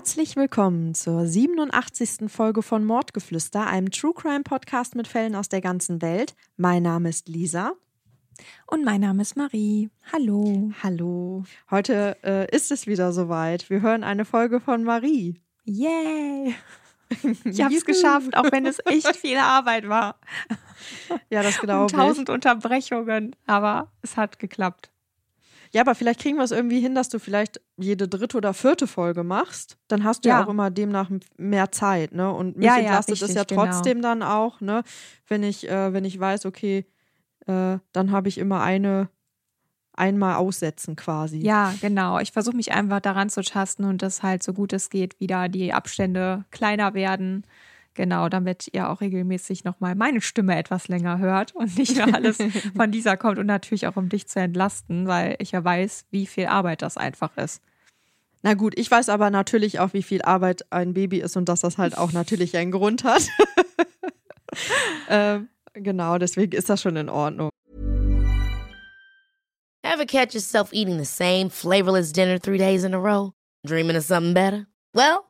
Herzlich willkommen zur 87. Folge von Mordgeflüster, einem True Crime Podcast mit Fällen aus der ganzen Welt. Mein Name ist Lisa. Und mein Name ist Marie. Hallo. Hallo. Heute äh, ist es wieder soweit. Wir hören eine Folge von Marie. Yay! Ich habe es geschafft, auch wenn es echt viel Arbeit war. Ja, das glaube ich. Tausend Unterbrechungen, aber es hat geklappt. Ja, aber vielleicht kriegen wir es irgendwie hin, dass du vielleicht jede dritte oder vierte Folge machst. Dann hast du ja, ja auch immer demnach mehr Zeit, ne? Und mich ja, entlastet ja, es ja genau. trotzdem genau. dann auch, ne? Wenn ich, äh, wenn ich weiß, okay, äh, dann habe ich immer eine einmal aussetzen quasi. Ja, genau. Ich versuche mich einfach daran zu tasten und dass halt so gut es geht wieder die Abstände kleiner werden. Genau, damit ihr auch regelmäßig nochmal meine Stimme etwas länger hört und nicht nur alles von dieser kommt und natürlich auch um dich zu entlasten, weil ich ja weiß, wie viel Arbeit das einfach ist. Na gut, ich weiß aber natürlich auch, wie viel Arbeit ein Baby ist und dass das halt auch natürlich einen Grund hat. ähm, genau, deswegen ist das schon in Ordnung. Ever catch yourself eating the same flavorless dinner three days in a row? Dreaming of something better? Well,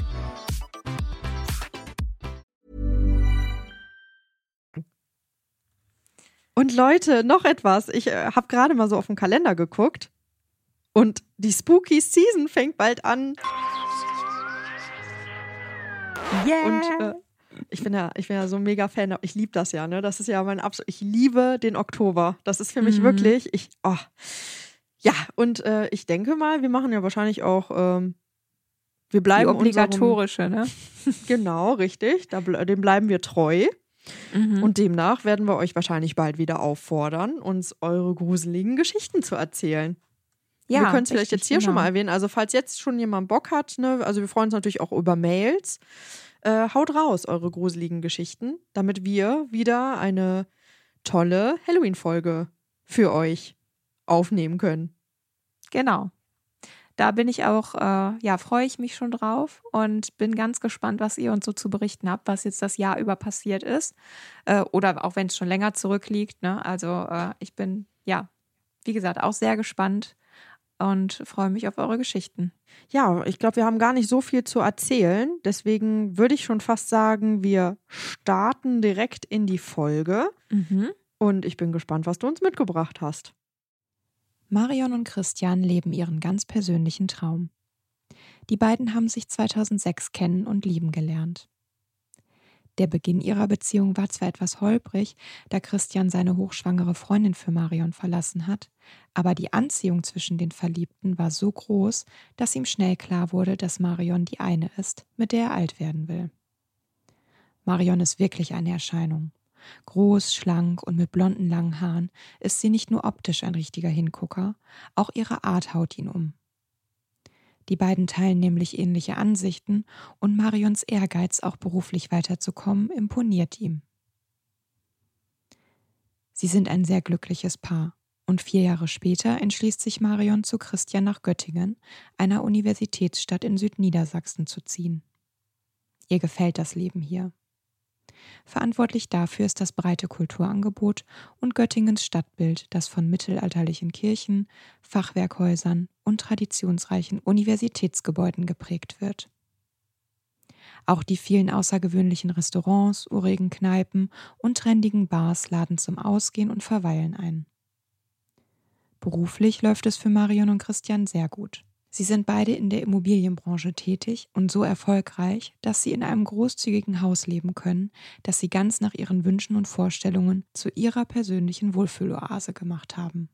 Und Leute, noch etwas. Ich äh, habe gerade mal so auf den Kalender geguckt und die Spooky Season fängt bald an. Yeah. Und äh, ich bin ja, ich bin ja so ein mega Fan. Ich liebe das ja, ne? Das ist ja mein absolut. Ich liebe den Oktober. Das ist für mich Mhm. wirklich. Ich, oh. Ja, und äh, ich denke mal, wir machen ja wahrscheinlich auch. Ähm, wir Die bleiben obligatorische, ne? Unserem, genau, richtig. Da, dem bleiben wir treu. Mhm. Und demnach werden wir euch wahrscheinlich bald wieder auffordern, uns eure gruseligen Geschichten zu erzählen. wir können es vielleicht jetzt hier schon genau. mal erwähnen. Also, falls jetzt schon jemand Bock hat, ne, also wir freuen uns natürlich auch über Mails. Äh, haut raus eure gruseligen Geschichten, damit wir wieder eine tolle Halloween-Folge für euch aufnehmen können. Genau. Da bin ich auch, äh, ja, freue ich mich schon drauf und bin ganz gespannt, was ihr uns so zu berichten habt, was jetzt das Jahr über passiert ist. Äh, oder auch wenn es schon länger zurückliegt. Ne? Also äh, ich bin, ja, wie gesagt, auch sehr gespannt und freue mich auf eure Geschichten. Ja, ich glaube, wir haben gar nicht so viel zu erzählen. Deswegen würde ich schon fast sagen, wir starten direkt in die Folge. Mhm. Und ich bin gespannt, was du uns mitgebracht hast. Marion und Christian leben ihren ganz persönlichen Traum. Die beiden haben sich 2006 kennen und lieben gelernt. Der Beginn ihrer Beziehung war zwar etwas holprig, da Christian seine hochschwangere Freundin für Marion verlassen hat, aber die Anziehung zwischen den Verliebten war so groß, dass ihm schnell klar wurde, dass Marion die eine ist, mit der er alt werden will. Marion ist wirklich eine Erscheinung. Groß, schlank und mit blonden langen Haaren ist sie nicht nur optisch ein richtiger Hingucker, auch ihre Art haut ihn um. Die beiden teilen nämlich ähnliche Ansichten und Marions Ehrgeiz, auch beruflich weiterzukommen, imponiert ihm. Sie sind ein sehr glückliches Paar und vier Jahre später entschließt sich Marion zu Christian nach Göttingen, einer Universitätsstadt in Südniedersachsen, zu ziehen. Ihr gefällt das Leben hier. Verantwortlich dafür ist das breite Kulturangebot und Göttingens Stadtbild, das von mittelalterlichen Kirchen, Fachwerkhäusern und traditionsreichen Universitätsgebäuden geprägt wird. Auch die vielen außergewöhnlichen Restaurants, urigen Kneipen und trendigen Bars laden zum Ausgehen und Verweilen ein. Beruflich läuft es für Marion und Christian sehr gut. Sie sind beide in der Immobilienbranche tätig und so erfolgreich, dass sie in einem großzügigen Haus leben können, das sie ganz nach ihren Wünschen und Vorstellungen zu ihrer persönlichen Wohlfühloase gemacht haben.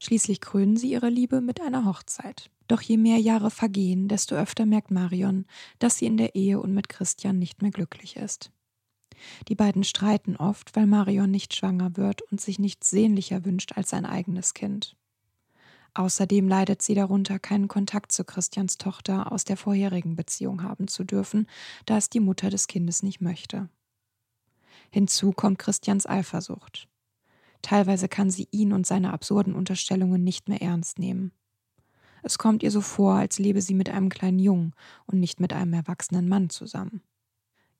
Schließlich krönen sie ihre Liebe mit einer Hochzeit. Doch je mehr Jahre vergehen, desto öfter merkt Marion, dass sie in der Ehe und mit Christian nicht mehr glücklich ist. Die beiden streiten oft, weil Marion nicht schwanger wird und sich nichts sehnlicher wünscht als sein eigenes Kind. Außerdem leidet sie darunter, keinen Kontakt zu Christians Tochter aus der vorherigen Beziehung haben zu dürfen, da es die Mutter des Kindes nicht möchte. Hinzu kommt Christians Eifersucht. Teilweise kann sie ihn und seine absurden Unterstellungen nicht mehr ernst nehmen. Es kommt ihr so vor, als lebe sie mit einem kleinen Jungen und nicht mit einem erwachsenen Mann zusammen.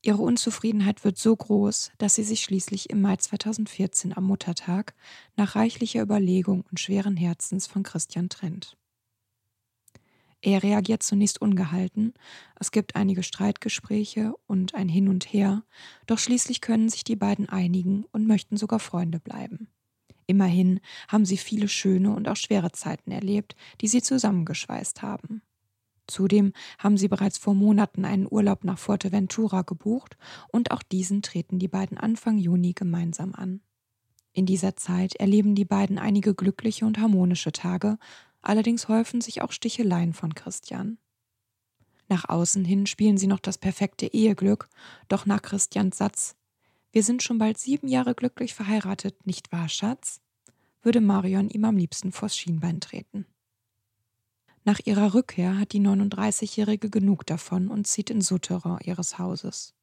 Ihre Unzufriedenheit wird so groß, dass sie sich schließlich im Mai 2014 am Muttertag nach reichlicher Überlegung und schweren Herzens von Christian trennt. Er reagiert zunächst ungehalten, es gibt einige Streitgespräche und ein Hin und Her, doch schließlich können sich die beiden einigen und möchten sogar Freunde bleiben. Immerhin haben sie viele schöne und auch schwere Zeiten erlebt, die sie zusammengeschweißt haben. Zudem haben sie bereits vor Monaten einen Urlaub nach Fuerteventura gebucht und auch diesen treten die beiden Anfang Juni gemeinsam an. In dieser Zeit erleben die beiden einige glückliche und harmonische Tage, allerdings häufen sich auch Sticheleien von Christian. Nach außen hin spielen sie noch das perfekte Eheglück, doch nach Christians Satz Wir sind schon bald sieben Jahre glücklich verheiratet, nicht wahr, Schatz? würde Marion ihm am liebsten vors Schienbein treten. Nach ihrer Rückkehr hat die 39-Jährige genug davon und zieht in Souterrain ihres Hauses.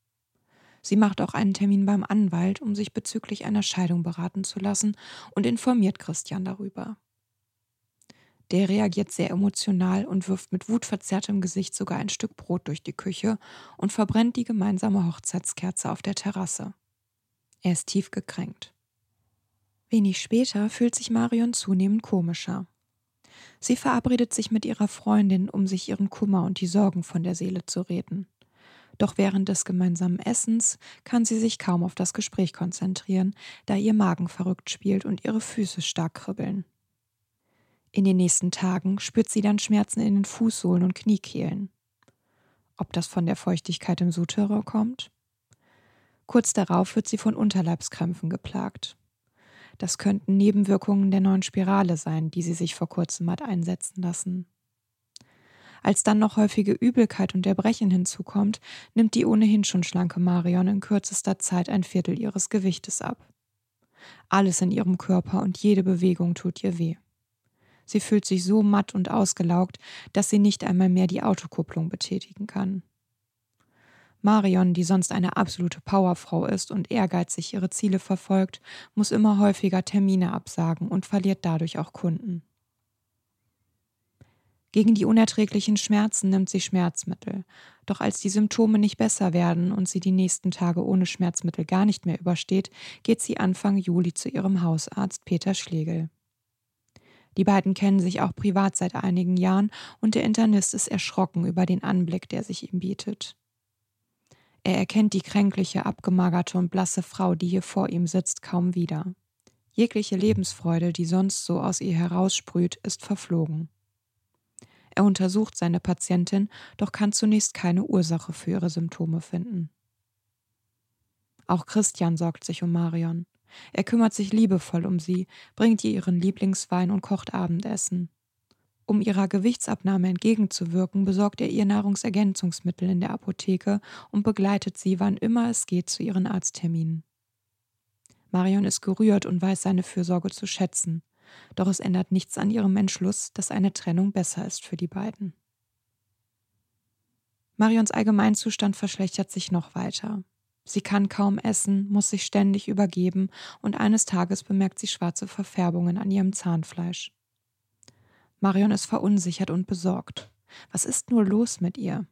Sie macht auch einen Termin beim Anwalt, um sich bezüglich einer Scheidung beraten zu lassen und informiert Christian darüber. Der reagiert sehr emotional und wirft mit wutverzerrtem Gesicht sogar ein Stück Brot durch die Küche und verbrennt die gemeinsame Hochzeitskerze auf der Terrasse. Er ist tief gekränkt. Wenig später fühlt sich Marion zunehmend komischer. Sie verabredet sich mit ihrer Freundin, um sich ihren Kummer und die Sorgen von der Seele zu reden. Doch während des gemeinsamen Essens kann sie sich kaum auf das Gespräch konzentrieren, da ihr Magen verrückt spielt und ihre Füße stark kribbeln. In den nächsten Tagen spürt sie dann Schmerzen in den Fußsohlen und Kniekehlen. Ob das von der Feuchtigkeit im Souterrain kommt? Kurz darauf wird sie von Unterleibskrämpfen geplagt. Das könnten Nebenwirkungen der neuen Spirale sein, die sie sich vor kurzem hat einsetzen lassen. Als dann noch häufige Übelkeit und Erbrechen hinzukommt, nimmt die ohnehin schon schlanke Marion in kürzester Zeit ein Viertel ihres Gewichtes ab. Alles in ihrem Körper und jede Bewegung tut ihr weh. Sie fühlt sich so matt und ausgelaugt, dass sie nicht einmal mehr die Autokupplung betätigen kann. Marion, die sonst eine absolute Powerfrau ist und ehrgeizig ihre Ziele verfolgt, muss immer häufiger Termine absagen und verliert dadurch auch Kunden. Gegen die unerträglichen Schmerzen nimmt sie Schmerzmittel. Doch als die Symptome nicht besser werden und sie die nächsten Tage ohne Schmerzmittel gar nicht mehr übersteht, geht sie Anfang Juli zu ihrem Hausarzt Peter Schlegel. Die beiden kennen sich auch privat seit einigen Jahren und der Internist ist erschrocken über den Anblick, der sich ihm bietet. Er erkennt die kränkliche, abgemagerte und blasse Frau, die hier vor ihm sitzt, kaum wieder. Jegliche Lebensfreude, die sonst so aus ihr heraussprüht, ist verflogen. Er untersucht seine Patientin, doch kann zunächst keine Ursache für ihre Symptome finden. Auch Christian sorgt sich um Marion. Er kümmert sich liebevoll um sie, bringt ihr ihren Lieblingswein und kocht Abendessen. Um ihrer Gewichtsabnahme entgegenzuwirken, besorgt er ihr Nahrungsergänzungsmittel in der Apotheke und begleitet sie, wann immer es geht, zu ihren Arztterminen. Marion ist gerührt und weiß seine Fürsorge zu schätzen. Doch es ändert nichts an ihrem Entschluss, dass eine Trennung besser ist für die beiden. Marions Allgemeinzustand verschlechtert sich noch weiter. Sie kann kaum essen, muss sich ständig übergeben und eines Tages bemerkt sie schwarze Verfärbungen an ihrem Zahnfleisch. Marion ist verunsichert und besorgt. Was ist nur los mit ihr?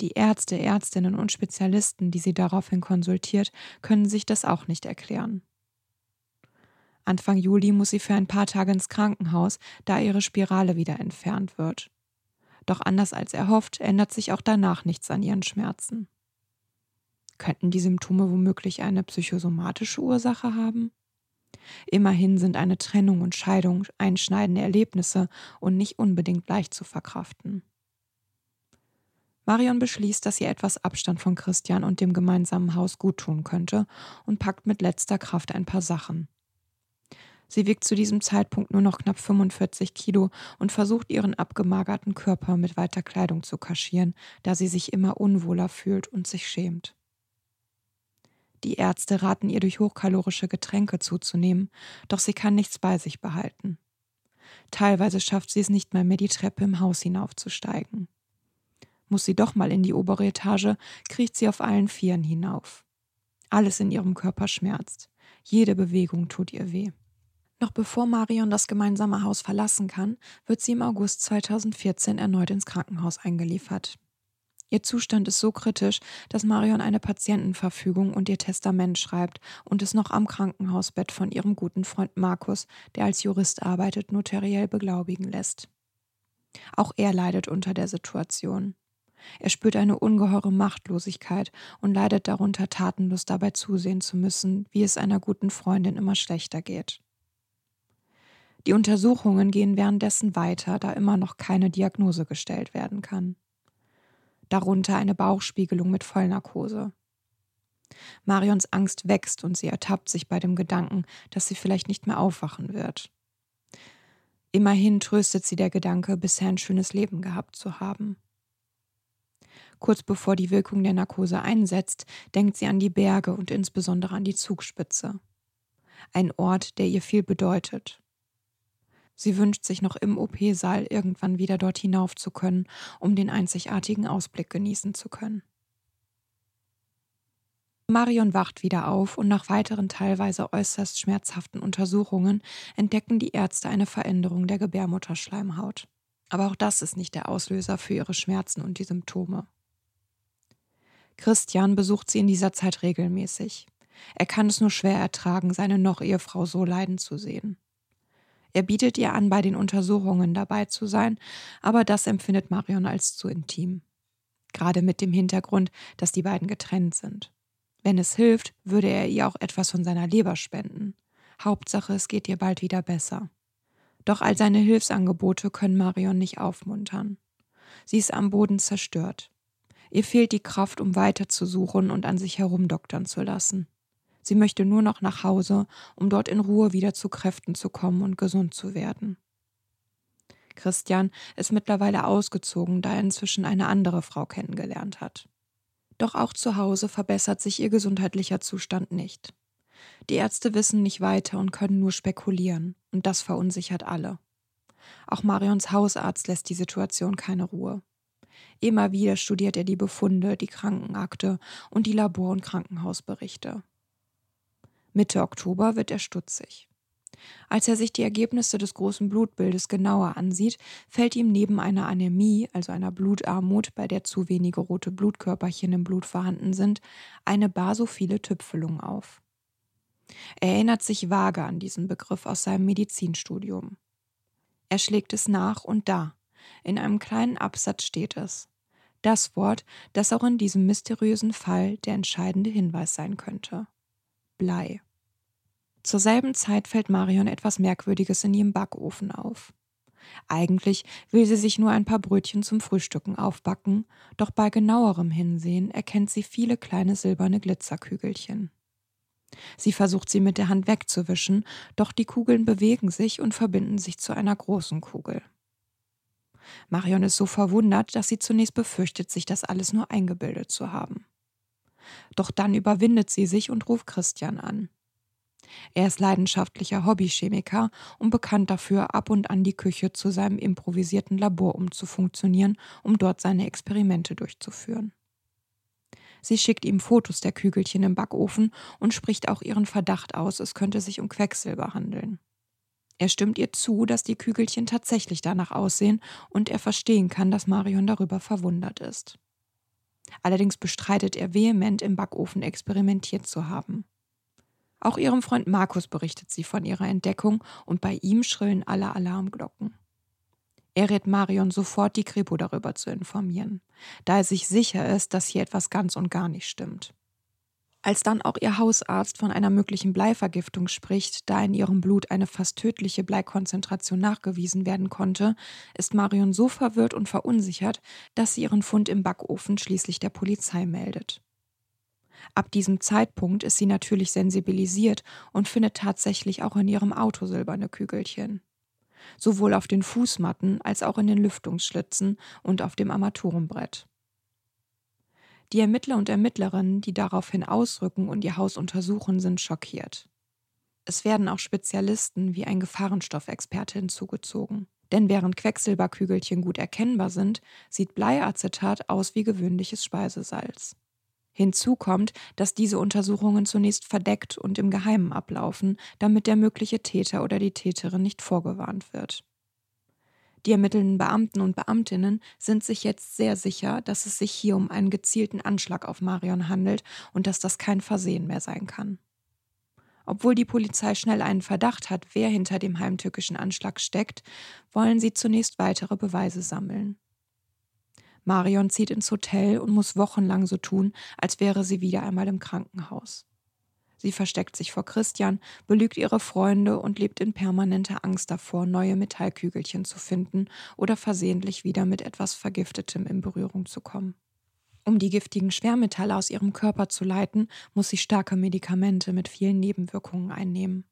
Die Ärzte, Ärztinnen und Spezialisten, die sie daraufhin konsultiert, können sich das auch nicht erklären. Anfang Juli muss sie für ein paar Tage ins Krankenhaus, da ihre Spirale wieder entfernt wird. Doch anders als erhofft, ändert sich auch danach nichts an ihren Schmerzen. Könnten die Symptome womöglich eine psychosomatische Ursache haben? Immerhin sind eine Trennung und Scheidung einschneidende Erlebnisse und nicht unbedingt leicht zu verkraften. Marion beschließt, dass sie etwas Abstand von Christian und dem gemeinsamen Haus guttun könnte und packt mit letzter Kraft ein paar Sachen. Sie wiegt zu diesem Zeitpunkt nur noch knapp 45 Kilo und versucht ihren abgemagerten Körper mit weiter Kleidung zu kaschieren, da sie sich immer unwohler fühlt und sich schämt. Die Ärzte raten ihr durch hochkalorische Getränke zuzunehmen, doch sie kann nichts bei sich behalten. Teilweise schafft sie es nicht mal mehr, die Treppe im Haus hinaufzusteigen. Muss sie doch mal in die obere Etage, kriecht sie auf allen Vieren hinauf. Alles in ihrem Körper schmerzt. Jede Bewegung tut ihr weh. Noch bevor Marion das gemeinsame Haus verlassen kann, wird sie im August 2014 erneut ins Krankenhaus eingeliefert. Ihr Zustand ist so kritisch, dass Marion eine Patientenverfügung und ihr Testament schreibt und es noch am Krankenhausbett von ihrem guten Freund Markus, der als Jurist arbeitet, notariell beglaubigen lässt. Auch er leidet unter der Situation. Er spürt eine ungeheure Machtlosigkeit und leidet darunter, tatenlos dabei zusehen zu müssen, wie es einer guten Freundin immer schlechter geht. Die Untersuchungen gehen währenddessen weiter, da immer noch keine Diagnose gestellt werden kann darunter eine Bauchspiegelung mit Vollnarkose. Marions Angst wächst und sie ertappt sich bei dem Gedanken, dass sie vielleicht nicht mehr aufwachen wird. Immerhin tröstet sie der Gedanke, bisher ein schönes Leben gehabt zu haben. Kurz bevor die Wirkung der Narkose einsetzt, denkt sie an die Berge und insbesondere an die Zugspitze. Ein Ort, der ihr viel bedeutet. Sie wünscht sich noch im OP-Saal irgendwann wieder dort hinauf zu können, um den einzigartigen Ausblick genießen zu können. Marion wacht wieder auf und nach weiteren teilweise äußerst schmerzhaften Untersuchungen entdecken die Ärzte eine Veränderung der Gebärmutterschleimhaut. Aber auch das ist nicht der Auslöser für ihre Schmerzen und die Symptome. Christian besucht sie in dieser Zeit regelmäßig. Er kann es nur schwer ertragen, seine noch Ehefrau so leiden zu sehen. Er bietet ihr an, bei den Untersuchungen dabei zu sein, aber das empfindet Marion als zu intim. Gerade mit dem Hintergrund, dass die beiden getrennt sind. Wenn es hilft, würde er ihr auch etwas von seiner Leber spenden. Hauptsache, es geht ihr bald wieder besser. Doch all seine Hilfsangebote können Marion nicht aufmuntern. Sie ist am Boden zerstört. Ihr fehlt die Kraft, um weiterzusuchen und an sich herumdoktern zu lassen. Sie möchte nur noch nach Hause, um dort in Ruhe wieder zu Kräften zu kommen und gesund zu werden. Christian ist mittlerweile ausgezogen, da er inzwischen eine andere Frau kennengelernt hat. Doch auch zu Hause verbessert sich ihr gesundheitlicher Zustand nicht. Die Ärzte wissen nicht weiter und können nur spekulieren, und das verunsichert alle. Auch Marions Hausarzt lässt die Situation keine Ruhe. Immer wieder studiert er die Befunde, die Krankenakte und die Labor- und Krankenhausberichte. Mitte Oktober wird er stutzig. Als er sich die Ergebnisse des großen Blutbildes genauer ansieht, fällt ihm neben einer Anämie, also einer Blutarmut, bei der zu wenige rote Blutkörperchen im Blut vorhanden sind, eine basophile Tüpfelung auf. Er erinnert sich vage an diesen Begriff aus seinem Medizinstudium. Er schlägt es nach und da, in einem kleinen Absatz steht es. Das Wort, das auch in diesem mysteriösen Fall der entscheidende Hinweis sein könnte. Blei. Zur selben Zeit fällt Marion etwas Merkwürdiges in ihrem Backofen auf. Eigentlich will sie sich nur ein paar Brötchen zum Frühstücken aufbacken, doch bei genauerem Hinsehen erkennt sie viele kleine silberne Glitzerkügelchen. Sie versucht sie mit der Hand wegzuwischen, doch die Kugeln bewegen sich und verbinden sich zu einer großen Kugel. Marion ist so verwundert, dass sie zunächst befürchtet, sich das alles nur eingebildet zu haben. Doch dann überwindet sie sich und ruft Christian an. Er ist leidenschaftlicher Hobbychemiker und bekannt dafür, ab und an die Küche zu seinem improvisierten Labor umzufunktionieren, um dort seine Experimente durchzuführen. Sie schickt ihm Fotos der Kügelchen im Backofen und spricht auch ihren Verdacht aus, es könnte sich um Quecksilber handeln. Er stimmt ihr zu, dass die Kügelchen tatsächlich danach aussehen und er verstehen kann, dass Marion darüber verwundert ist. Allerdings bestreitet er vehement, im Backofen experimentiert zu haben. Auch ihrem Freund Markus berichtet sie von ihrer Entdeckung und bei ihm schrillen alle Alarmglocken. Er rät Marion sofort, die Kripo darüber zu informieren, da er sich sicher ist, dass hier etwas ganz und gar nicht stimmt. Als dann auch ihr Hausarzt von einer möglichen Bleivergiftung spricht, da in ihrem Blut eine fast tödliche Bleikonzentration nachgewiesen werden konnte, ist Marion so verwirrt und verunsichert, dass sie ihren Fund im Backofen schließlich der Polizei meldet. Ab diesem Zeitpunkt ist sie natürlich sensibilisiert und findet tatsächlich auch in ihrem Auto silberne Kügelchen. Sowohl auf den Fußmatten als auch in den Lüftungsschlitzen und auf dem Armaturenbrett. Die Ermittler und Ermittlerinnen, die daraufhin ausrücken und ihr Haus untersuchen, sind schockiert. Es werden auch Spezialisten wie ein Gefahrenstoffexperte hinzugezogen. Denn während Quecksilberkügelchen gut erkennbar sind, sieht Bleiacetat aus wie gewöhnliches Speisesalz. Hinzu kommt, dass diese Untersuchungen zunächst verdeckt und im Geheimen ablaufen, damit der mögliche Täter oder die Täterin nicht vorgewarnt wird. Die ermittelnden Beamten und Beamtinnen sind sich jetzt sehr sicher, dass es sich hier um einen gezielten Anschlag auf Marion handelt und dass das kein Versehen mehr sein kann. Obwohl die Polizei schnell einen Verdacht hat, wer hinter dem heimtückischen Anschlag steckt, wollen sie zunächst weitere Beweise sammeln. Marion zieht ins Hotel und muss wochenlang so tun, als wäre sie wieder einmal im Krankenhaus. Sie versteckt sich vor Christian, belügt ihre Freunde und lebt in permanenter Angst davor, neue Metallkügelchen zu finden oder versehentlich wieder mit etwas Vergiftetem in Berührung zu kommen. Um die giftigen Schwermetalle aus ihrem Körper zu leiten, muss sie starke Medikamente mit vielen Nebenwirkungen einnehmen.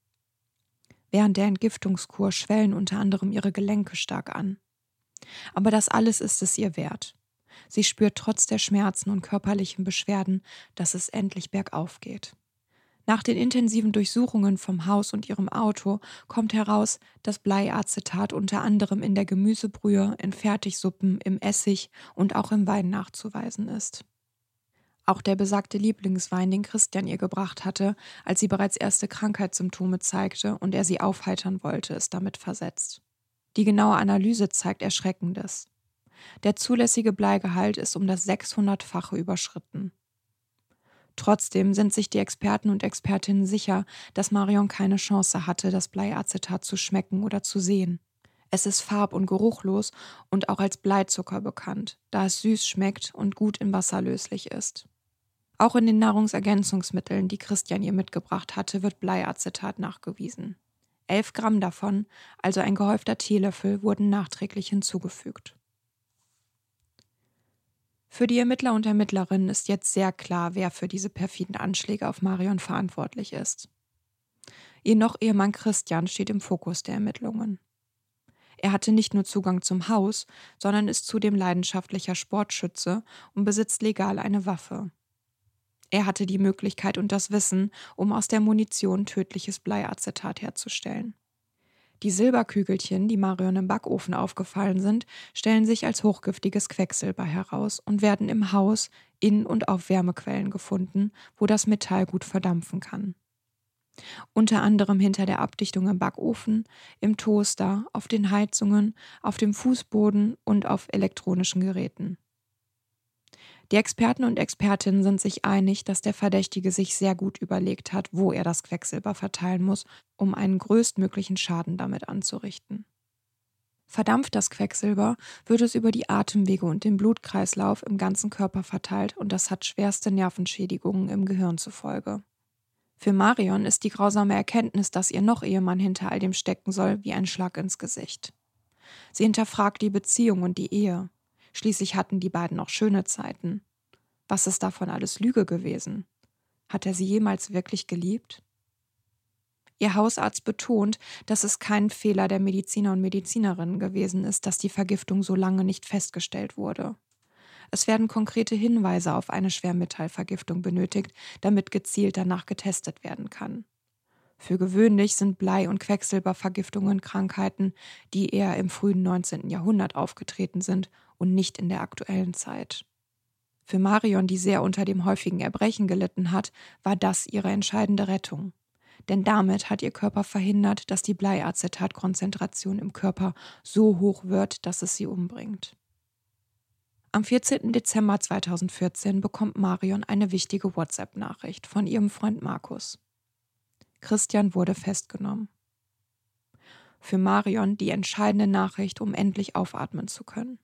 Während der Entgiftungskur schwellen unter anderem ihre Gelenke stark an. Aber das alles ist es ihr wert. Sie spürt trotz der Schmerzen und körperlichen Beschwerden, dass es endlich bergauf geht. Nach den intensiven Durchsuchungen vom Haus und ihrem Auto kommt heraus, dass Bleiacetat unter anderem in der Gemüsebrühe, in Fertigsuppen, im Essig und auch im Wein nachzuweisen ist. Auch der besagte Lieblingswein, den Christian ihr gebracht hatte, als sie bereits erste Krankheitssymptome zeigte und er sie aufheitern wollte, ist damit versetzt. Die genaue Analyse zeigt Erschreckendes. Der zulässige Bleigehalt ist um das 600-fache überschritten. Trotzdem sind sich die Experten und Expertinnen sicher, dass Marion keine Chance hatte, das Bleiacetat zu schmecken oder zu sehen. Es ist farb- und geruchlos und auch als Bleizucker bekannt, da es süß schmeckt und gut in Wasser löslich ist. Auch in den Nahrungsergänzungsmitteln, die Christian ihr mitgebracht hatte, wird Bleiacetat nachgewiesen. Elf Gramm davon, also ein gehäufter Teelöffel, wurden nachträglich hinzugefügt. Für die Ermittler und Ermittlerinnen ist jetzt sehr klar, wer für diese perfiden Anschläge auf Marion verantwortlich ist. Ihr noch Ehemann Christian steht im Fokus der Ermittlungen. Er hatte nicht nur Zugang zum Haus, sondern ist zudem leidenschaftlicher Sportschütze und besitzt legal eine Waffe. Er hatte die Möglichkeit und das Wissen, um aus der Munition tödliches Bleiacetat herzustellen. Die Silberkügelchen, die Marion im Backofen aufgefallen sind, stellen sich als hochgiftiges Quecksilber heraus und werden im Haus in und auf Wärmequellen gefunden, wo das Metall gut verdampfen kann. Unter anderem hinter der Abdichtung im Backofen, im Toaster, auf den Heizungen, auf dem Fußboden und auf elektronischen Geräten. Die Experten und Expertinnen sind sich einig, dass der Verdächtige sich sehr gut überlegt hat, wo er das Quecksilber verteilen muss, um einen größtmöglichen Schaden damit anzurichten. Verdampft das Quecksilber, wird es über die Atemwege und den Blutkreislauf im ganzen Körper verteilt und das hat schwerste Nervenschädigungen im Gehirn zur Folge. Für Marion ist die grausame Erkenntnis, dass ihr noch Ehemann hinter all dem stecken soll, wie ein Schlag ins Gesicht. Sie hinterfragt die Beziehung und die Ehe. Schließlich hatten die beiden auch schöne Zeiten. Was ist davon alles Lüge gewesen? Hat er sie jemals wirklich geliebt? Ihr Hausarzt betont, dass es kein Fehler der Mediziner und Medizinerinnen gewesen ist, dass die Vergiftung so lange nicht festgestellt wurde. Es werden konkrete Hinweise auf eine Schwermetallvergiftung benötigt, damit gezielt danach getestet werden kann. Für gewöhnlich sind Blei- und Quecksilbervergiftungen Krankheiten, die eher im frühen 19. Jahrhundert aufgetreten sind und nicht in der aktuellen Zeit. Für Marion, die sehr unter dem häufigen Erbrechen gelitten hat, war das ihre entscheidende Rettung. Denn damit hat ihr Körper verhindert, dass die Bleiacetatkonzentration im Körper so hoch wird, dass es sie umbringt. Am 14. Dezember 2014 bekommt Marion eine wichtige WhatsApp-Nachricht von ihrem Freund Markus. Christian wurde festgenommen. Für Marion die entscheidende Nachricht, um endlich aufatmen zu können.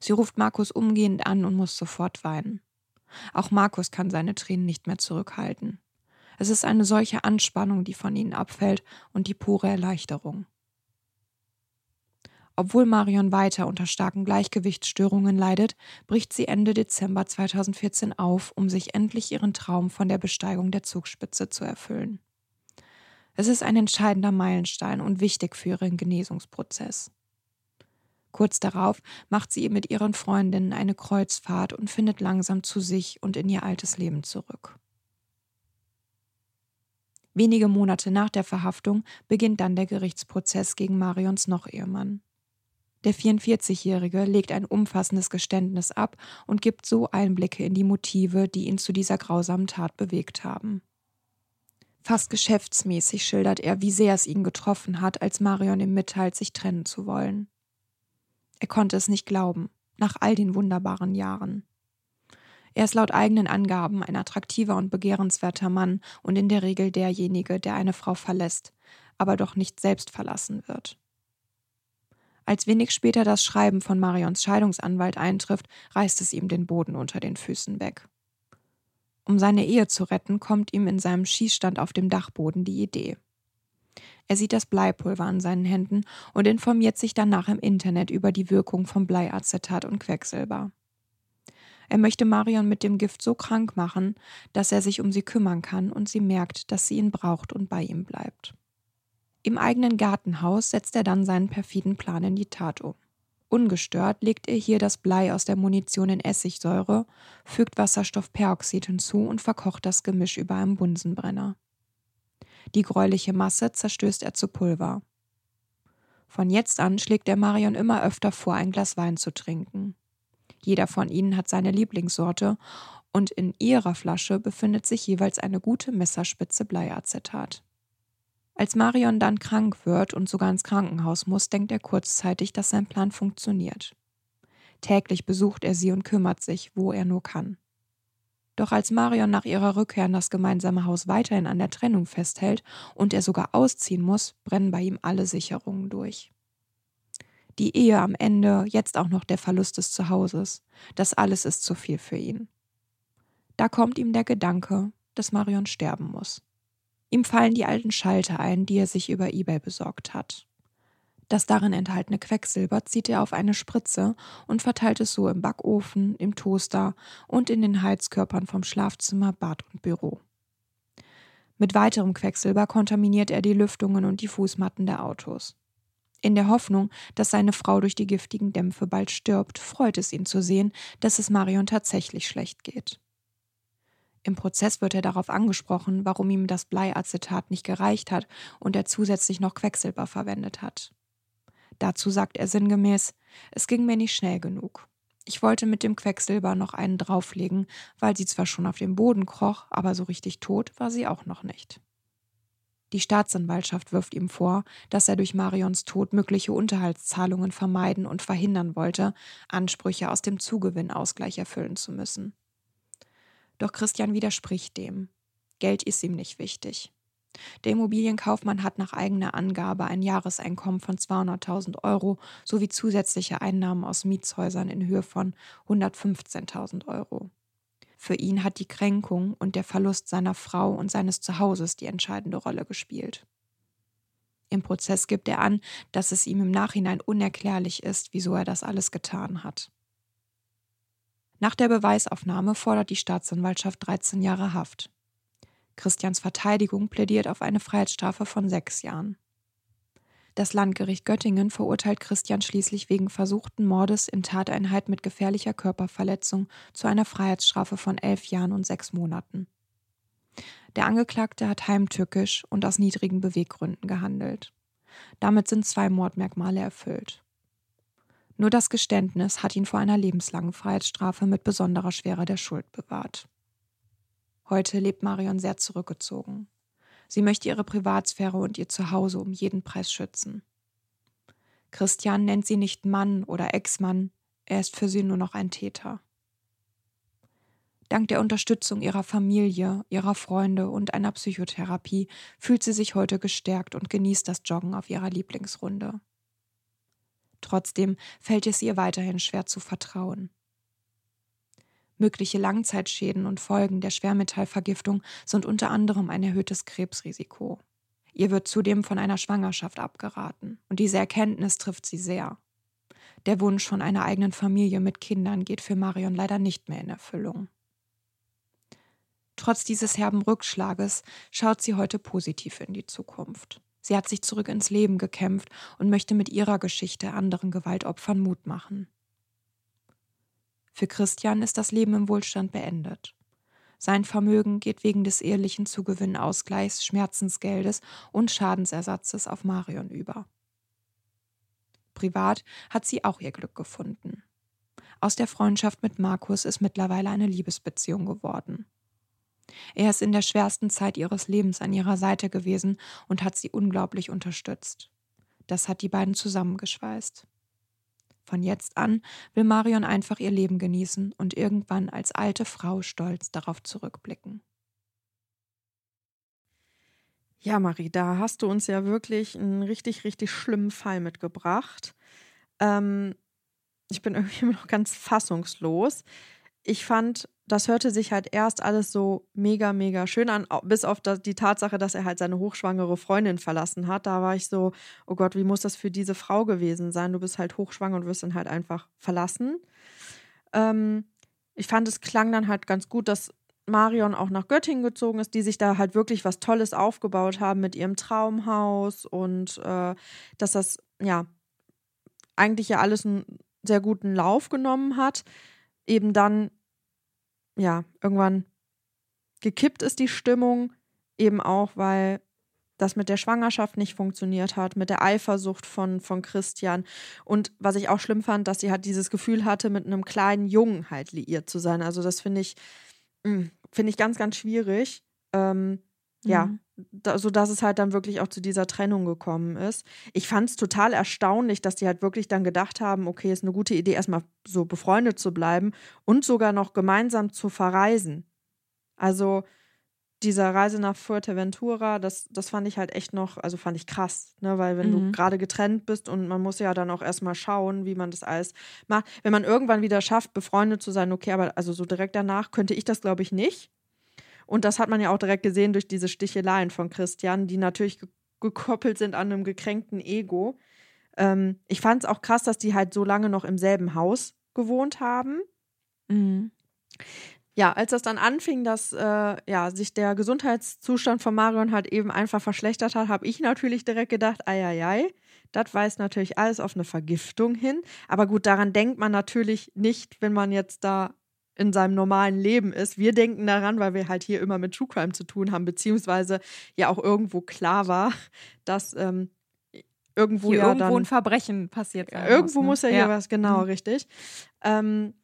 Sie ruft Markus umgehend an und muss sofort weinen. Auch Markus kann seine Tränen nicht mehr zurückhalten. Es ist eine solche Anspannung, die von ihnen abfällt und die pure Erleichterung. Obwohl Marion weiter unter starken Gleichgewichtsstörungen leidet, bricht sie Ende Dezember 2014 auf, um sich endlich ihren Traum von der Besteigung der Zugspitze zu erfüllen. Es ist ein entscheidender Meilenstein und wichtig für ihren Genesungsprozess. Kurz darauf macht sie mit ihren Freundinnen eine Kreuzfahrt und findet langsam zu sich und in ihr altes Leben zurück. Wenige Monate nach der Verhaftung beginnt dann der Gerichtsprozess gegen Marions Noch-Ehemann. Der 44-Jährige legt ein umfassendes Geständnis ab und gibt so Einblicke in die Motive, die ihn zu dieser grausamen Tat bewegt haben. Fast geschäftsmäßig schildert er, wie sehr es ihn getroffen hat, als Marion ihm mitteilt, sich trennen zu wollen. Er konnte es nicht glauben, nach all den wunderbaren Jahren. Er ist laut eigenen Angaben ein attraktiver und begehrenswerter Mann und in der Regel derjenige, der eine Frau verlässt, aber doch nicht selbst verlassen wird. Als wenig später das Schreiben von Marions Scheidungsanwalt eintrifft, reißt es ihm den Boden unter den Füßen weg. Um seine Ehe zu retten, kommt ihm in seinem Schießstand auf dem Dachboden die Idee. Er sieht das Bleipulver an seinen Händen und informiert sich danach im Internet über die Wirkung von Bleiacetat und Quecksilber. Er möchte Marion mit dem Gift so krank machen, dass er sich um sie kümmern kann und sie merkt, dass sie ihn braucht und bei ihm bleibt. Im eigenen Gartenhaus setzt er dann seinen perfiden Plan in die Tat um. Ungestört legt er hier das Blei aus der Munition in Essigsäure, fügt Wasserstoffperoxid hinzu und verkocht das Gemisch über einem Bunsenbrenner. Die gräuliche Masse zerstößt er zu Pulver. Von jetzt an schlägt er Marion immer öfter vor, ein Glas Wein zu trinken. Jeder von ihnen hat seine Lieblingssorte und in ihrer Flasche befindet sich jeweils eine gute Messerspitze Bleiacetat. Als Marion dann krank wird und sogar ins Krankenhaus muss, denkt er kurzzeitig, dass sein Plan funktioniert. Täglich besucht er sie und kümmert sich, wo er nur kann. Doch als Marion nach ihrer Rückkehr in das gemeinsame Haus weiterhin an der Trennung festhält und er sogar ausziehen muss, brennen bei ihm alle Sicherungen durch die Ehe am Ende, jetzt auch noch der Verlust des Zuhauses. Das alles ist zu viel für ihn. Da kommt ihm der Gedanke, dass Marion sterben muss. Ihm fallen die alten Schalter ein, die er sich über eBay besorgt hat. Das darin enthaltene Quecksilber zieht er auf eine Spritze und verteilt es so im Backofen, im Toaster und in den Heizkörpern vom Schlafzimmer, Bad und Büro. Mit weiterem Quecksilber kontaminiert er die Lüftungen und die Fußmatten der Autos. In der Hoffnung, dass seine Frau durch die giftigen Dämpfe bald stirbt, freut es ihn zu sehen, dass es Marion tatsächlich schlecht geht. Im Prozess wird er darauf angesprochen, warum ihm das Bleiacetat nicht gereicht hat und er zusätzlich noch Quecksilber verwendet hat. Dazu sagt er sinngemäß, es ging mir nicht schnell genug. Ich wollte mit dem Quecksilber noch einen drauflegen, weil sie zwar schon auf dem Boden kroch, aber so richtig tot war sie auch noch nicht. Die Staatsanwaltschaft wirft ihm vor, dass er durch Marions Tod mögliche Unterhaltszahlungen vermeiden und verhindern wollte, Ansprüche aus dem Zugewinnausgleich erfüllen zu müssen. Doch Christian widerspricht dem. Geld ist ihm nicht wichtig. Der Immobilienkaufmann hat nach eigener Angabe ein Jahreseinkommen von 200.000 Euro sowie zusätzliche Einnahmen aus Mietshäusern in Höhe von 115.000 Euro. Für ihn hat die Kränkung und der Verlust seiner Frau und seines Zuhauses die entscheidende Rolle gespielt. Im Prozess gibt er an, dass es ihm im Nachhinein unerklärlich ist, wieso er das alles getan hat. Nach der Beweisaufnahme fordert die Staatsanwaltschaft 13 Jahre Haft. Christians Verteidigung plädiert auf eine Freiheitsstrafe von sechs Jahren. Das Landgericht Göttingen verurteilt Christian schließlich wegen versuchten Mordes in Tateinheit mit gefährlicher Körperverletzung zu einer Freiheitsstrafe von elf Jahren und sechs Monaten. Der Angeklagte hat heimtückisch und aus niedrigen Beweggründen gehandelt. Damit sind zwei Mordmerkmale erfüllt. Nur das Geständnis hat ihn vor einer lebenslangen Freiheitsstrafe mit besonderer Schwere der Schuld bewahrt. Heute lebt Marion sehr zurückgezogen. Sie möchte ihre Privatsphäre und ihr Zuhause um jeden Preis schützen. Christian nennt sie nicht Mann oder Ex-Mann, er ist für sie nur noch ein Täter. Dank der Unterstützung ihrer Familie, ihrer Freunde und einer Psychotherapie fühlt sie sich heute gestärkt und genießt das Joggen auf ihrer Lieblingsrunde. Trotzdem fällt es ihr weiterhin schwer zu vertrauen. Mögliche Langzeitschäden und Folgen der Schwermetallvergiftung sind unter anderem ein erhöhtes Krebsrisiko. Ihr wird zudem von einer Schwangerschaft abgeraten, und diese Erkenntnis trifft sie sehr. Der Wunsch von einer eigenen Familie mit Kindern geht für Marion leider nicht mehr in Erfüllung. Trotz dieses herben Rückschlages schaut sie heute positiv in die Zukunft. Sie hat sich zurück ins Leben gekämpft und möchte mit ihrer Geschichte anderen Gewaltopfern Mut machen. Für Christian ist das Leben im Wohlstand beendet. Sein Vermögen geht wegen des ehelichen Zugewinnausgleichs, Schmerzensgeldes und Schadensersatzes auf Marion über. privat hat sie auch ihr Glück gefunden. Aus der Freundschaft mit Markus ist mittlerweile eine Liebesbeziehung geworden. Er ist in der schwersten Zeit ihres Lebens an ihrer Seite gewesen und hat sie unglaublich unterstützt. Das hat die beiden zusammengeschweißt. Von jetzt an will Marion einfach ihr Leben genießen und irgendwann als alte Frau stolz darauf zurückblicken. Ja, Marie, da hast du uns ja wirklich einen richtig, richtig schlimmen Fall mitgebracht. Ähm, ich bin irgendwie noch ganz fassungslos. Ich fand, das hörte sich halt erst alles so mega, mega schön an, bis auf die Tatsache, dass er halt seine hochschwangere Freundin verlassen hat. Da war ich so, oh Gott, wie muss das für diese Frau gewesen sein? Du bist halt hochschwanger und wirst dann halt einfach verlassen. Ähm, ich fand, es klang dann halt ganz gut, dass Marion auch nach Göttingen gezogen ist, die sich da halt wirklich was Tolles aufgebaut haben mit ihrem Traumhaus und äh, dass das ja eigentlich ja alles einen sehr guten Lauf genommen hat. Eben dann ja irgendwann gekippt ist die Stimmung, eben auch, weil das mit der Schwangerschaft nicht funktioniert hat, mit der Eifersucht von, von Christian. Und was ich auch schlimm fand, dass sie halt dieses Gefühl hatte, mit einem kleinen Jungen halt liiert zu sein. Also das finde ich, hm, finde ich ganz, ganz schwierig. Ähm, mhm. Ja, da, so dass es halt dann wirklich auch zu dieser Trennung gekommen ist. Ich fand es total erstaunlich, dass die halt wirklich dann gedacht haben, okay, ist eine gute Idee, erstmal so befreundet zu bleiben und sogar noch gemeinsam zu verreisen. Also dieser Reise nach Fuerteventura, das, das fand ich halt echt noch, also fand ich krass, ne? Weil wenn mhm. du gerade getrennt bist und man muss ja dann auch erstmal schauen, wie man das alles macht. Wenn man irgendwann wieder schafft, befreundet zu sein, okay, aber also so direkt danach könnte ich das, glaube ich, nicht. Und das hat man ja auch direkt gesehen durch diese Sticheleien von Christian, die natürlich gekoppelt sind an einem gekränkten Ego. Ähm, ich fand es auch krass, dass die halt so lange noch im selben Haus gewohnt haben. Mhm ja, als das dann anfing, dass äh, ja, sich der Gesundheitszustand von Marion halt eben einfach verschlechtert hat, habe ich natürlich direkt gedacht, ei, das weist natürlich alles auf eine Vergiftung hin. Aber gut, daran denkt man natürlich nicht, wenn man jetzt da in seinem normalen Leben ist. Wir denken daran, weil wir halt hier immer mit True Crime zu tun haben, beziehungsweise ja auch irgendwo klar war, dass ähm, irgendwo hier ja irgendwo dann, ein Verbrechen passiert sein Irgendwo muss, ne? muss ja hier was, genau, mhm. richtig. Ähm,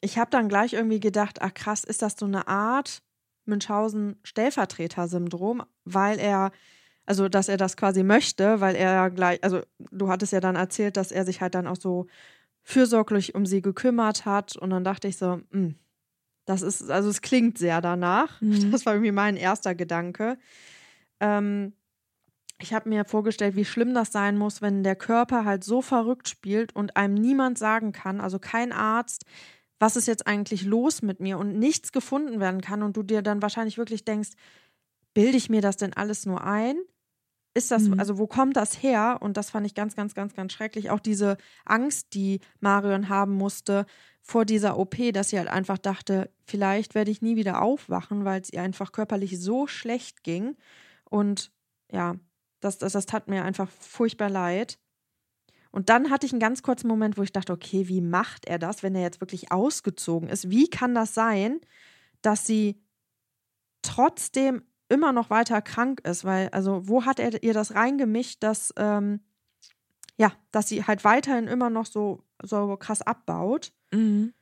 ich habe dann gleich irgendwie gedacht, ach krass, ist das so eine Art Münchhausen-Stellvertreter-Syndrom, weil er, also dass er das quasi möchte, weil er gleich, also du hattest ja dann erzählt, dass er sich halt dann auch so fürsorglich um sie gekümmert hat und dann dachte ich so, mh, hm, das ist, also es klingt sehr danach. Mhm. Das war irgendwie mein erster Gedanke. Ähm, ich habe mir vorgestellt, wie schlimm das sein muss, wenn der Körper halt so verrückt spielt und einem niemand sagen kann, also kein Arzt, was ist jetzt eigentlich los mit mir und nichts gefunden werden kann und du dir dann wahrscheinlich wirklich denkst, bilde ich mir das denn alles nur ein? Ist das, mhm. also wo kommt das her? Und das fand ich ganz, ganz, ganz, ganz schrecklich. Auch diese Angst, die Marion haben musste vor dieser OP, dass sie halt einfach dachte, vielleicht werde ich nie wieder aufwachen, weil es ihr einfach körperlich so schlecht ging. Und ja, das, das, das tat mir einfach furchtbar leid. Und dann hatte ich einen ganz kurzen Moment, wo ich dachte, okay, wie macht er das, wenn er jetzt wirklich ausgezogen ist? Wie kann das sein, dass sie trotzdem immer noch weiter krank ist? Weil, also, wo hat er ihr das reingemischt, dass, ähm, ja, dass sie halt weiterhin immer noch so, so krass abbaut? Mhm.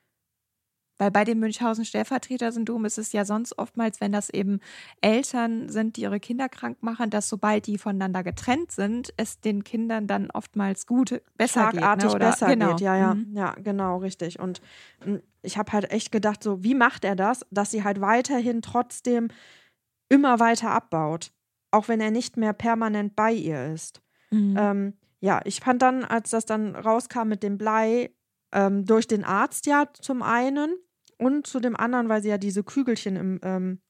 Weil bei dem Münchhausen-Stellvertreter-Syndrom ist es ja sonst oftmals, wenn das eben Eltern sind, die ihre Kinder krank machen, dass sobald die voneinander getrennt sind, es den Kindern dann oftmals gut, besser geht. Ne? Oder, besser genau. geht, ja, ja. Mhm. Ja, genau, richtig. Und hm, ich habe halt echt gedacht, so, wie macht er das, dass sie halt weiterhin trotzdem immer weiter abbaut, auch wenn er nicht mehr permanent bei ihr ist. Mhm. Ähm, ja, ich fand dann, als das dann rauskam mit dem Blei, ähm, durch den Arzt ja zum einen und zu dem anderen, weil sie ja diese Kügelchen im, ähm,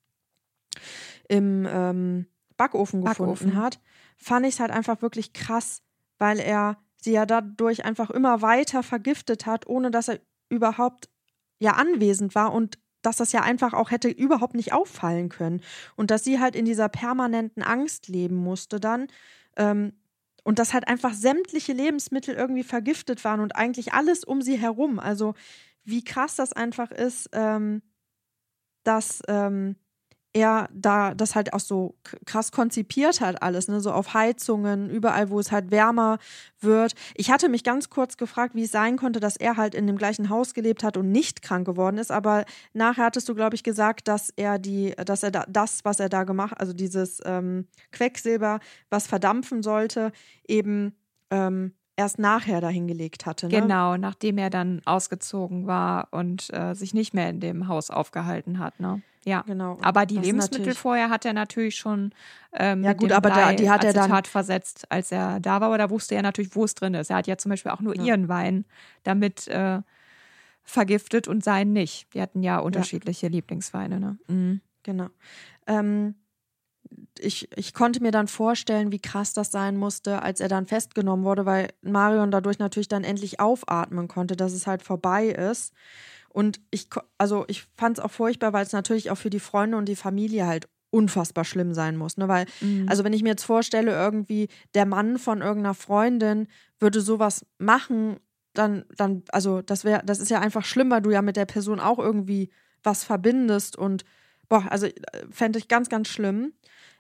im ähm, Backofen, Backofen gefunden hat, fand ich es halt einfach wirklich krass, weil er sie ja dadurch einfach immer weiter vergiftet hat, ohne dass er überhaupt ja anwesend war und dass das ja einfach auch hätte überhaupt nicht auffallen können. Und dass sie halt in dieser permanenten Angst leben musste dann. Ähm, und dass halt einfach sämtliche Lebensmittel irgendwie vergiftet waren und eigentlich alles um sie herum. Also wie krass das einfach ist, ähm, dass ähm, er da das halt auch so krass konzipiert hat alles, ne, so auf Heizungen, überall, wo es halt wärmer wird. Ich hatte mich ganz kurz gefragt, wie es sein konnte, dass er halt in dem gleichen Haus gelebt hat und nicht krank geworden ist, aber nachher hattest du, glaube ich, gesagt, dass er die, dass er da, das, was er da gemacht, also dieses ähm, Quecksilber, was verdampfen sollte, eben ähm, erst nachher dahingelegt hatte. Ne? Genau, nachdem er dann ausgezogen war und äh, sich nicht mehr in dem Haus aufgehalten hat. Ne? Ja, genau. Aber die Lebensmittel vorher hat er natürlich schon ähm, ja gut, aber da, die hat er dann versetzt, als er da war. Aber da wusste er natürlich, wo es drin ist. Er hat ja zum Beispiel auch nur ja. ihren Wein damit äh, vergiftet und seinen nicht. Die hatten ja unterschiedliche ja. Lieblingsweine. Ne? Mhm. Genau. Ähm, ich, ich konnte mir dann vorstellen, wie krass das sein musste, als er dann festgenommen wurde, weil Marion dadurch natürlich dann endlich aufatmen konnte, dass es halt vorbei ist. Und ich, also ich fand es auch furchtbar, weil es natürlich auch für die Freunde und die Familie halt unfassbar schlimm sein muss. Ne? Weil, mhm. also wenn ich mir jetzt vorstelle, irgendwie der Mann von irgendeiner Freundin würde sowas machen, dann, dann, also das wäre, das ist ja einfach schlimm, weil du ja mit der Person auch irgendwie was verbindest und boah, also äh, fände ich ganz, ganz schlimm.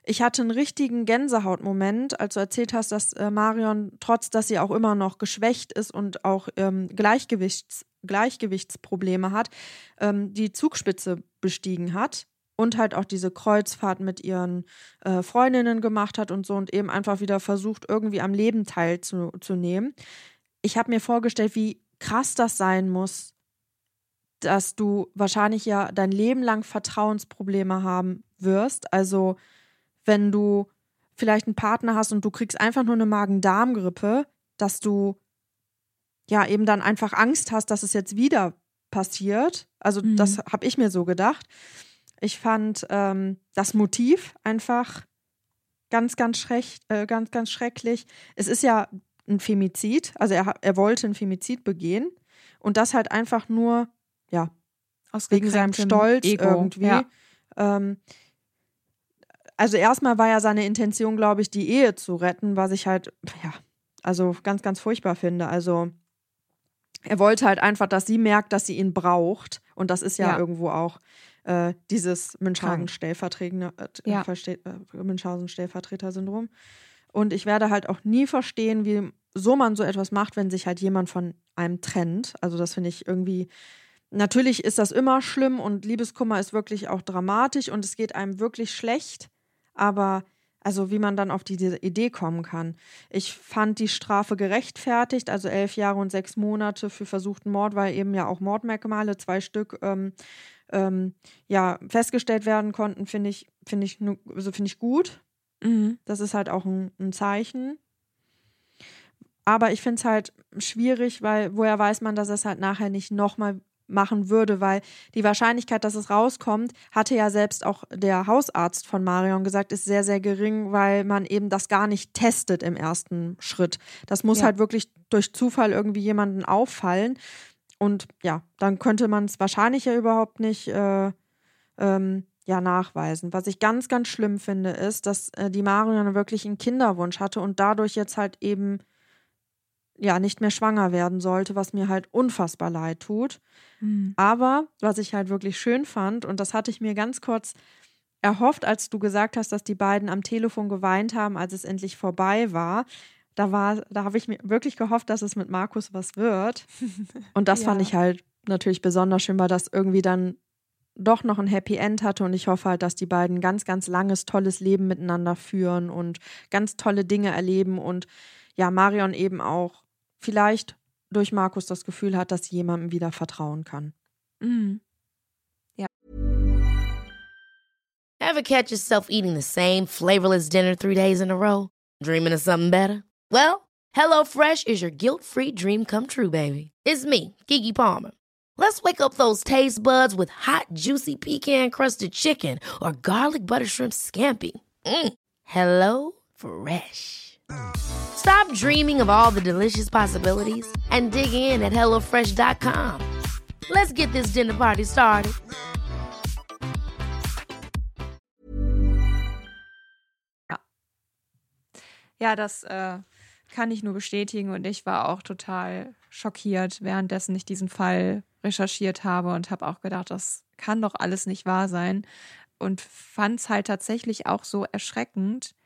Ich hatte einen richtigen Gänsehautmoment, als du erzählt hast, dass äh, Marion, trotz dass sie auch immer noch geschwächt ist und auch ähm, Gleichgewichts, Gleichgewichtsprobleme hat, ähm, die Zugspitze bestiegen hat und halt auch diese Kreuzfahrt mit ihren äh, Freundinnen gemacht hat und so und eben einfach wieder versucht, irgendwie am Leben teilzunehmen. Ich habe mir vorgestellt, wie krass das sein muss, dass du wahrscheinlich ja dein Leben lang Vertrauensprobleme haben wirst. Also wenn du vielleicht einen Partner hast und du kriegst einfach nur eine Magen-Darm-Grippe, dass du ja eben dann einfach Angst hast, dass es jetzt wieder passiert. Also mhm. das habe ich mir so gedacht. Ich fand ähm, das Motiv einfach ganz, ganz, schreck, äh, ganz, ganz schrecklich. Es ist ja ein Femizid, also er, er wollte ein Femizid begehen und das halt einfach nur, ja, Aus wegen seinem Stolz Ego. irgendwie. Ja. Ähm, also erstmal war ja seine Intention, glaube ich, die Ehe zu retten, was ich halt, ja, also ganz, ganz furchtbar finde. Also er wollte halt einfach, dass sie merkt, dass sie ihn braucht. Und das ist ja, ja. irgendwo auch äh, dieses Münchhausen-Stellvertreter äh, ja. äh, Münchhausen-Stellvertreter-Syndrom. Und ich werde halt auch nie verstehen, wie so man so etwas macht, wenn sich halt jemand von einem trennt. Also das finde ich irgendwie Natürlich ist das immer schlimm und Liebeskummer ist wirklich auch dramatisch und es geht einem wirklich schlecht. Aber also wie man dann auf diese Idee kommen kann. Ich fand die Strafe gerechtfertigt, also elf Jahre und sechs Monate für versuchten Mord, weil eben ja auch Mordmerkmale, zwei Stück, ähm, ähm, ja, festgestellt werden konnten, finde ich, finde ich, also finde ich gut. Mhm. Das ist halt auch ein, ein Zeichen. Aber ich finde es halt schwierig, weil woher weiß man, dass es halt nachher nicht nochmal machen würde, weil die Wahrscheinlichkeit, dass es rauskommt, hatte ja selbst auch der Hausarzt von Marion gesagt, ist sehr, sehr gering, weil man eben das gar nicht testet im ersten Schritt. Das muss ja. halt wirklich durch Zufall irgendwie jemanden auffallen. Und ja, dann könnte man es wahrscheinlich ja überhaupt nicht äh, ähm, ja, nachweisen. Was ich ganz, ganz schlimm finde, ist, dass äh, die Marion wirklich einen Kinderwunsch hatte und dadurch jetzt halt eben ja nicht mehr schwanger werden sollte, was mir halt unfassbar leid tut. Mhm. Aber was ich halt wirklich schön fand, und das hatte ich mir ganz kurz erhofft, als du gesagt hast, dass die beiden am Telefon geweint haben, als es endlich vorbei war. Da war, da habe ich mir wirklich gehofft, dass es mit Markus was wird. Und das ja. fand ich halt natürlich besonders schön, weil das irgendwie dann doch noch ein Happy End hatte und ich hoffe halt, dass die beiden ganz, ganz langes, tolles Leben miteinander führen und ganz tolle Dinge erleben und ja, Marion eben auch vielleicht durch Markus das Gefühl hat, dass sie jemandem wieder vertrauen kann. Mhm. Ja. Ever catch yourself eating the same flavorless dinner three days in a row? Dreaming of something better? Well, HelloFresh is your guilt-free dream come true, baby. It's me, Kiki Palmer. Let's wake up those taste buds with hot, juicy pecan-crusted chicken or garlic butter shrimp scampi. Mm. Hello Fresh. Stop dreaming of all the delicious possibilities and dig in at HelloFresh.com. Let's get this dinner party started. Ja, ja das äh, kann ich nur bestätigen und ich war auch total schockiert, währenddessen ich diesen Fall recherchiert habe und habe auch gedacht, das kann doch alles nicht wahr sein. und fand es halt tatsächlich auch so erschreckend,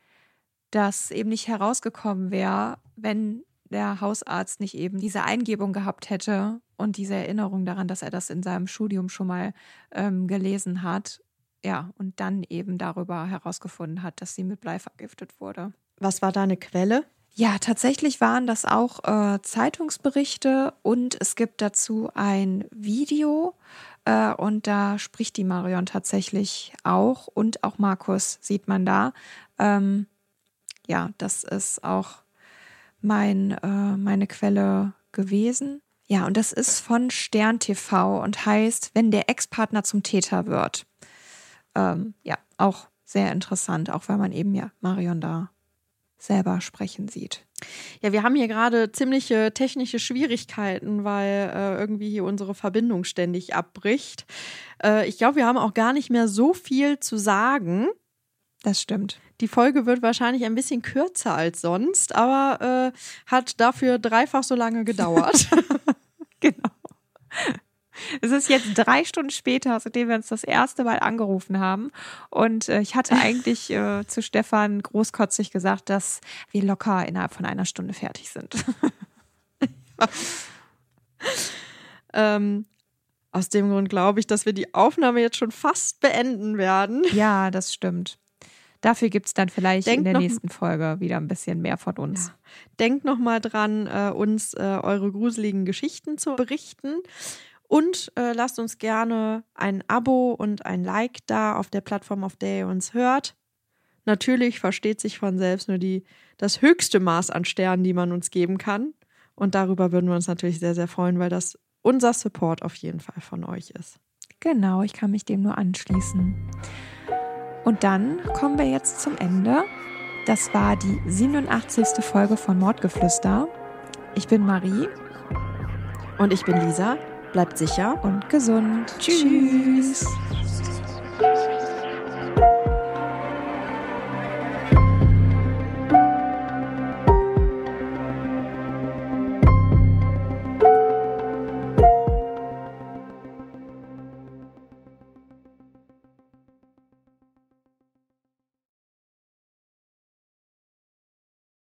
dass eben nicht herausgekommen wäre, wenn der Hausarzt nicht eben diese Eingebung gehabt hätte und diese Erinnerung daran, dass er das in seinem Studium schon mal ähm, gelesen hat. Ja, und dann eben darüber herausgefunden hat, dass sie mit Blei vergiftet wurde. Was war deine Quelle? Ja, tatsächlich waren das auch äh, Zeitungsberichte und es gibt dazu ein Video äh, und da spricht die Marion tatsächlich auch und auch Markus sieht man da. Ähm, ja, das ist auch mein, äh, meine Quelle gewesen. Ja, und das ist von Stern TV und heißt, wenn der Ex-Partner zum Täter wird. Ähm, ja, auch sehr interessant, auch weil man eben ja Marion da selber sprechen sieht. Ja, wir haben hier gerade ziemliche technische Schwierigkeiten, weil äh, irgendwie hier unsere Verbindung ständig abbricht. Äh, ich glaube, wir haben auch gar nicht mehr so viel zu sagen. Das stimmt. Die Folge wird wahrscheinlich ein bisschen kürzer als sonst, aber äh, hat dafür dreifach so lange gedauert. genau. Es ist jetzt drei Stunden später, seitdem wir uns das erste Mal angerufen haben. Und äh, ich hatte eigentlich äh, zu Stefan großkotzig gesagt, dass wir locker innerhalb von einer Stunde fertig sind. ähm, aus dem Grund glaube ich, dass wir die Aufnahme jetzt schon fast beenden werden. Ja, das stimmt. Dafür gibt es dann vielleicht Denkt in der nächsten Folge wieder ein bisschen mehr von uns. Ja. Denkt nochmal dran, äh, uns äh, eure gruseligen Geschichten zu berichten. Und äh, lasst uns gerne ein Abo und ein Like da auf der Plattform, auf der ihr uns hört. Natürlich versteht sich von selbst nur die, das höchste Maß an Sternen, die man uns geben kann. Und darüber würden wir uns natürlich sehr, sehr freuen, weil das unser Support auf jeden Fall von euch ist. Genau, ich kann mich dem nur anschließen. Und dann kommen wir jetzt zum Ende. Das war die 87. Folge von Mordgeflüster. Ich bin Marie. Und ich bin Lisa. Bleibt sicher und gesund. Tschüss. Tschüss.